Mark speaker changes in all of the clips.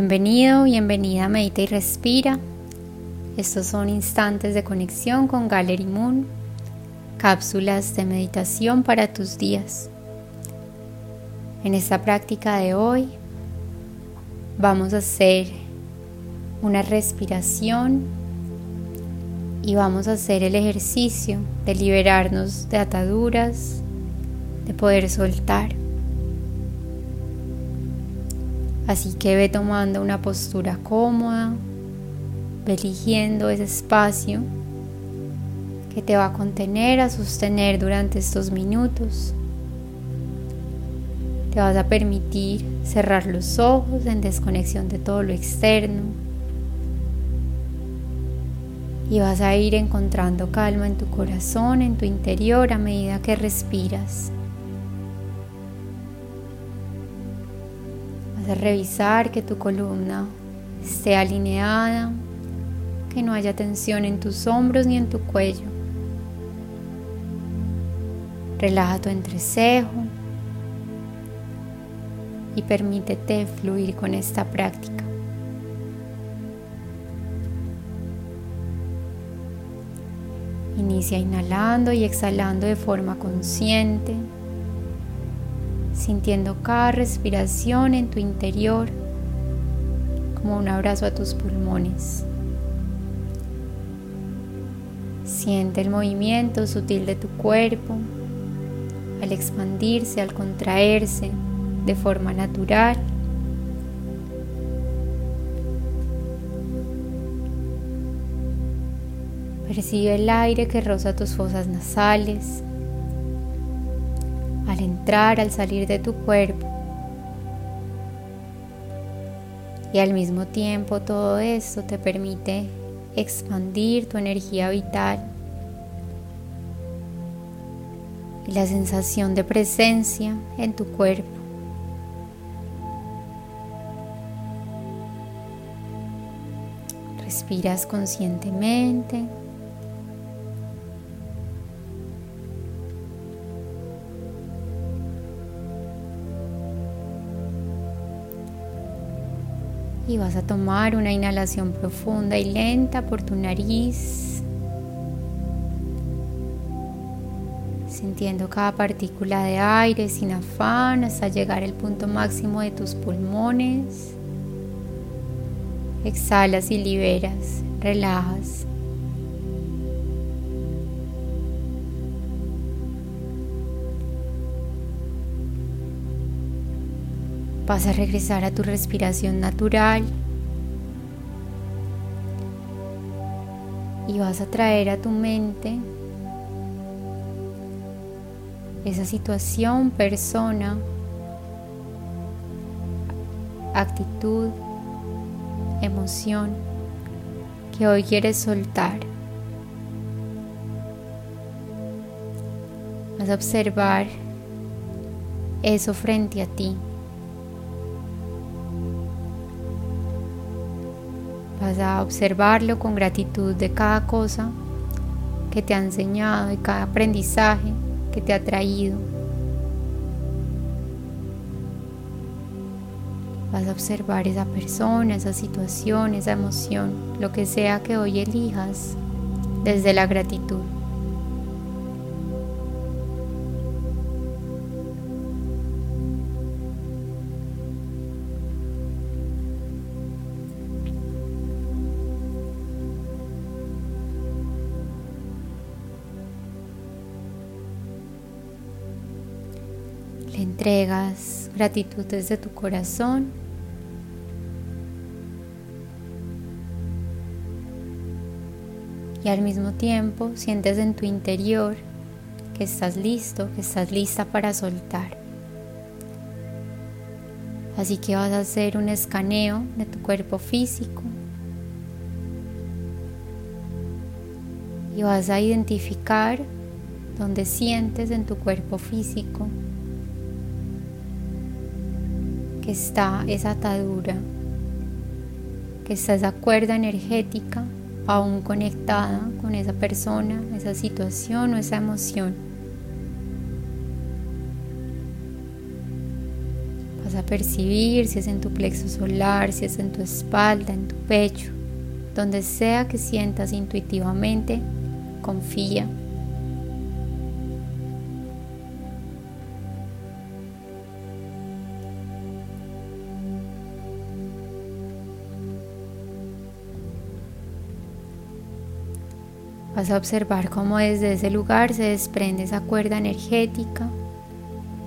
Speaker 1: Bienvenido, bienvenida, medita y respira. Estos son instantes de conexión con Gallery Moon, cápsulas de meditación para tus días. En esta práctica de hoy vamos a hacer una respiración y vamos a hacer el ejercicio de liberarnos de ataduras, de poder soltar. Así que ve tomando una postura cómoda, ve eligiendo ese espacio que te va a contener, a sostener durante estos minutos. Te vas a permitir cerrar los ojos en desconexión de todo lo externo. Y vas a ir encontrando calma en tu corazón, en tu interior a medida que respiras. Revisar que tu columna esté alineada, que no haya tensión en tus hombros ni en tu cuello. Relaja tu entrecejo y permítete fluir con esta práctica. Inicia inhalando y exhalando de forma consciente sintiendo cada respiración en tu interior como un abrazo a tus pulmones. Siente el movimiento sutil de tu cuerpo al expandirse, al contraerse de forma natural. Percibe el aire que roza tus fosas nasales al entrar, al salir de tu cuerpo. Y al mismo tiempo todo esto te permite expandir tu energía vital y la sensación de presencia en tu cuerpo. Respiras conscientemente. Vas a tomar una inhalación profunda y lenta por tu nariz, sintiendo cada partícula de aire sin afán hasta llegar al punto máximo de tus pulmones. Exhalas y liberas, relajas. Vas a regresar a tu respiración natural y vas a traer a tu mente esa situación, persona, actitud, emoción que hoy quieres soltar. Vas a observar eso frente a ti. Vas a observarlo con gratitud de cada cosa que te ha enseñado, y cada aprendizaje que te ha traído. Vas a observar esa persona, esa situación, esa emoción, lo que sea que hoy elijas desde la gratitud. Entregas gratitud desde tu corazón. Y al mismo tiempo sientes en tu interior que estás listo, que estás lista para soltar. Así que vas a hacer un escaneo de tu cuerpo físico y vas a identificar dónde sientes en tu cuerpo físico que está esa atadura, que está esa cuerda energética aún conectada con esa persona, esa situación o esa emoción. Vas a percibir si es en tu plexo solar, si es en tu espalda, en tu pecho, donde sea que sientas intuitivamente, confía. Vas a observar cómo desde ese lugar se desprende esa cuerda energética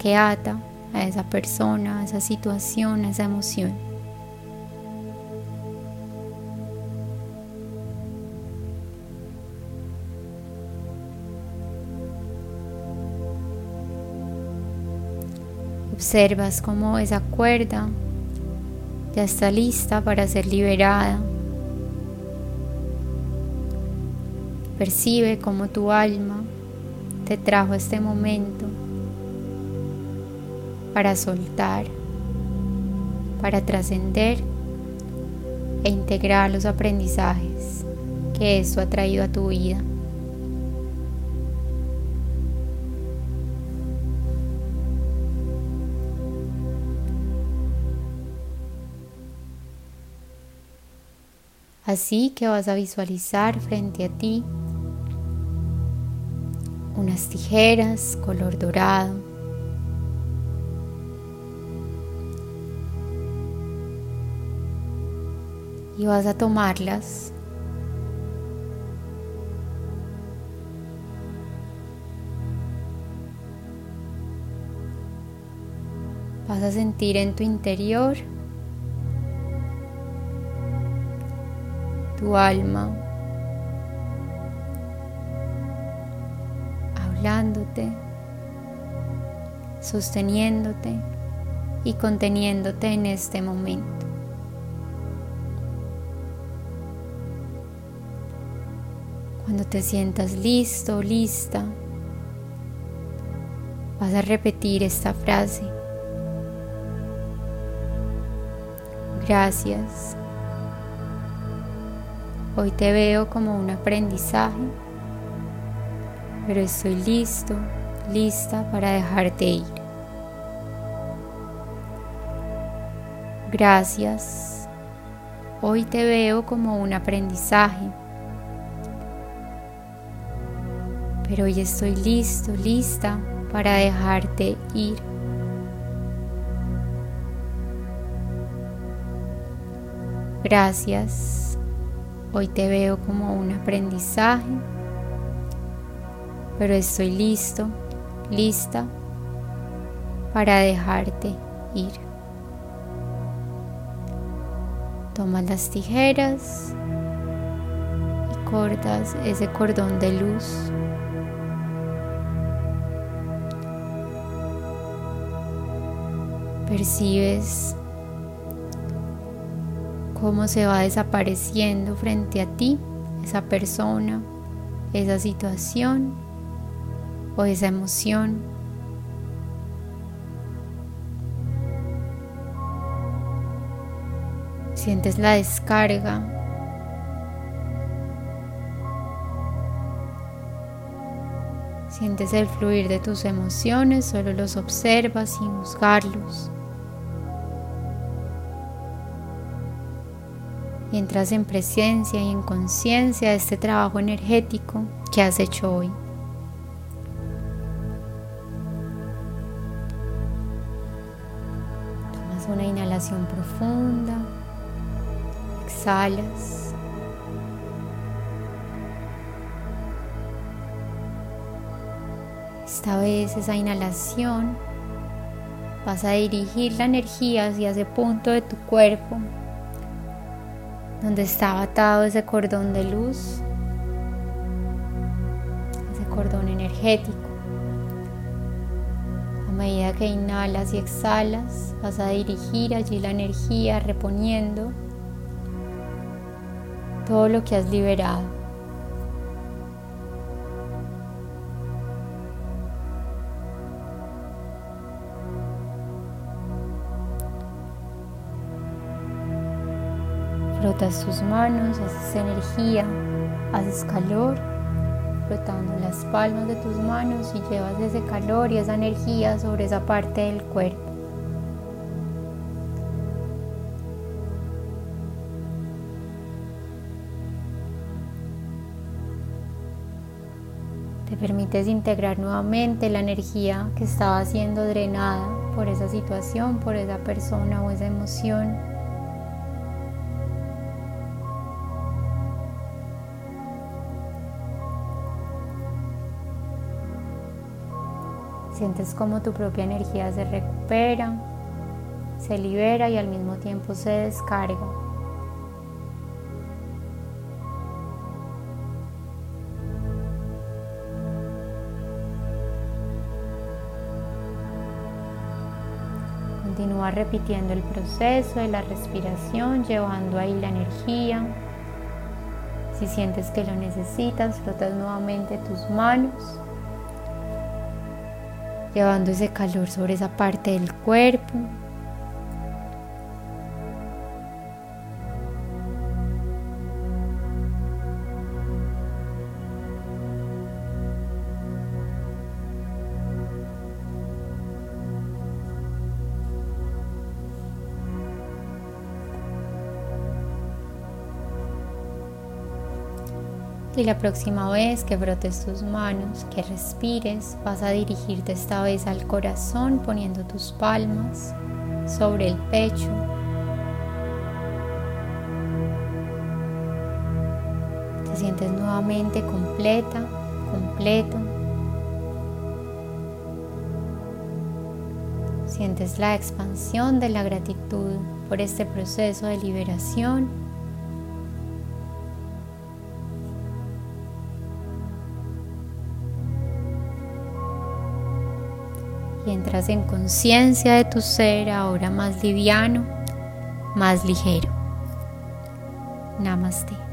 Speaker 1: que ata a esa persona, a esa situación, a esa emoción. Observas cómo esa cuerda ya está lista para ser liberada Percibe cómo tu alma te trajo este momento para soltar, para trascender e integrar los aprendizajes que esto ha traído a tu vida. Así que vas a visualizar frente a ti unas tijeras color dorado. Y vas a tomarlas. Vas a sentir en tu interior tu alma sosteniéndote y conteniéndote en este momento. Cuando te sientas listo lista, vas a repetir esta frase. Gracias. Hoy te veo como un aprendizaje pero estoy listo, lista para dejarte ir. Gracias. Hoy te veo como un aprendizaje, pero hoy estoy listo, lista para dejarte ir. Gracias. Hoy te veo como un aprendizaje pero estoy listo, lista para dejarte ir. Tomas las tijeras y cortas ese cordón de luz. Percibes cómo se va desapareciendo frente a ti esa persona, esa situación o esa emoción. Sientes la descarga. Sientes el fluir de tus emociones, solo los observas sin juzgarlos. Y entras en presencia y en conciencia de este trabajo energético que has hecho hoy. Profunda, exhalas. Esta vez esa inhalación vas a dirigir la energía hacia ese punto de tu cuerpo donde estaba atado ese cordón de luz, ese cordón energético medida que inhalas y exhalas, vas a dirigir allí la energía reponiendo todo lo que has liberado. Frotas tus manos, haces energía, haces calor las palmas de tus manos y llevas ese calor y esa energía sobre esa parte del cuerpo. Te permites integrar nuevamente la energía que estaba siendo drenada por esa situación, por esa persona o esa emoción. Sientes como tu propia energía se recupera, se libera y al mismo tiempo se descarga. Continúa repitiendo el proceso de la respiración, llevando ahí la energía. Si sientes que lo necesitas, frotas nuevamente tus manos, llevando ese calor sobre esa parte del cuerpo. Y la próxima vez que brotes tus manos, que respires, vas a dirigirte esta vez al corazón poniendo tus palmas sobre el pecho. Te sientes nuevamente completa, completo. Sientes la expansión de la gratitud por este proceso de liberación y entras en conciencia de tu ser ahora más liviano, más ligero. Namaste.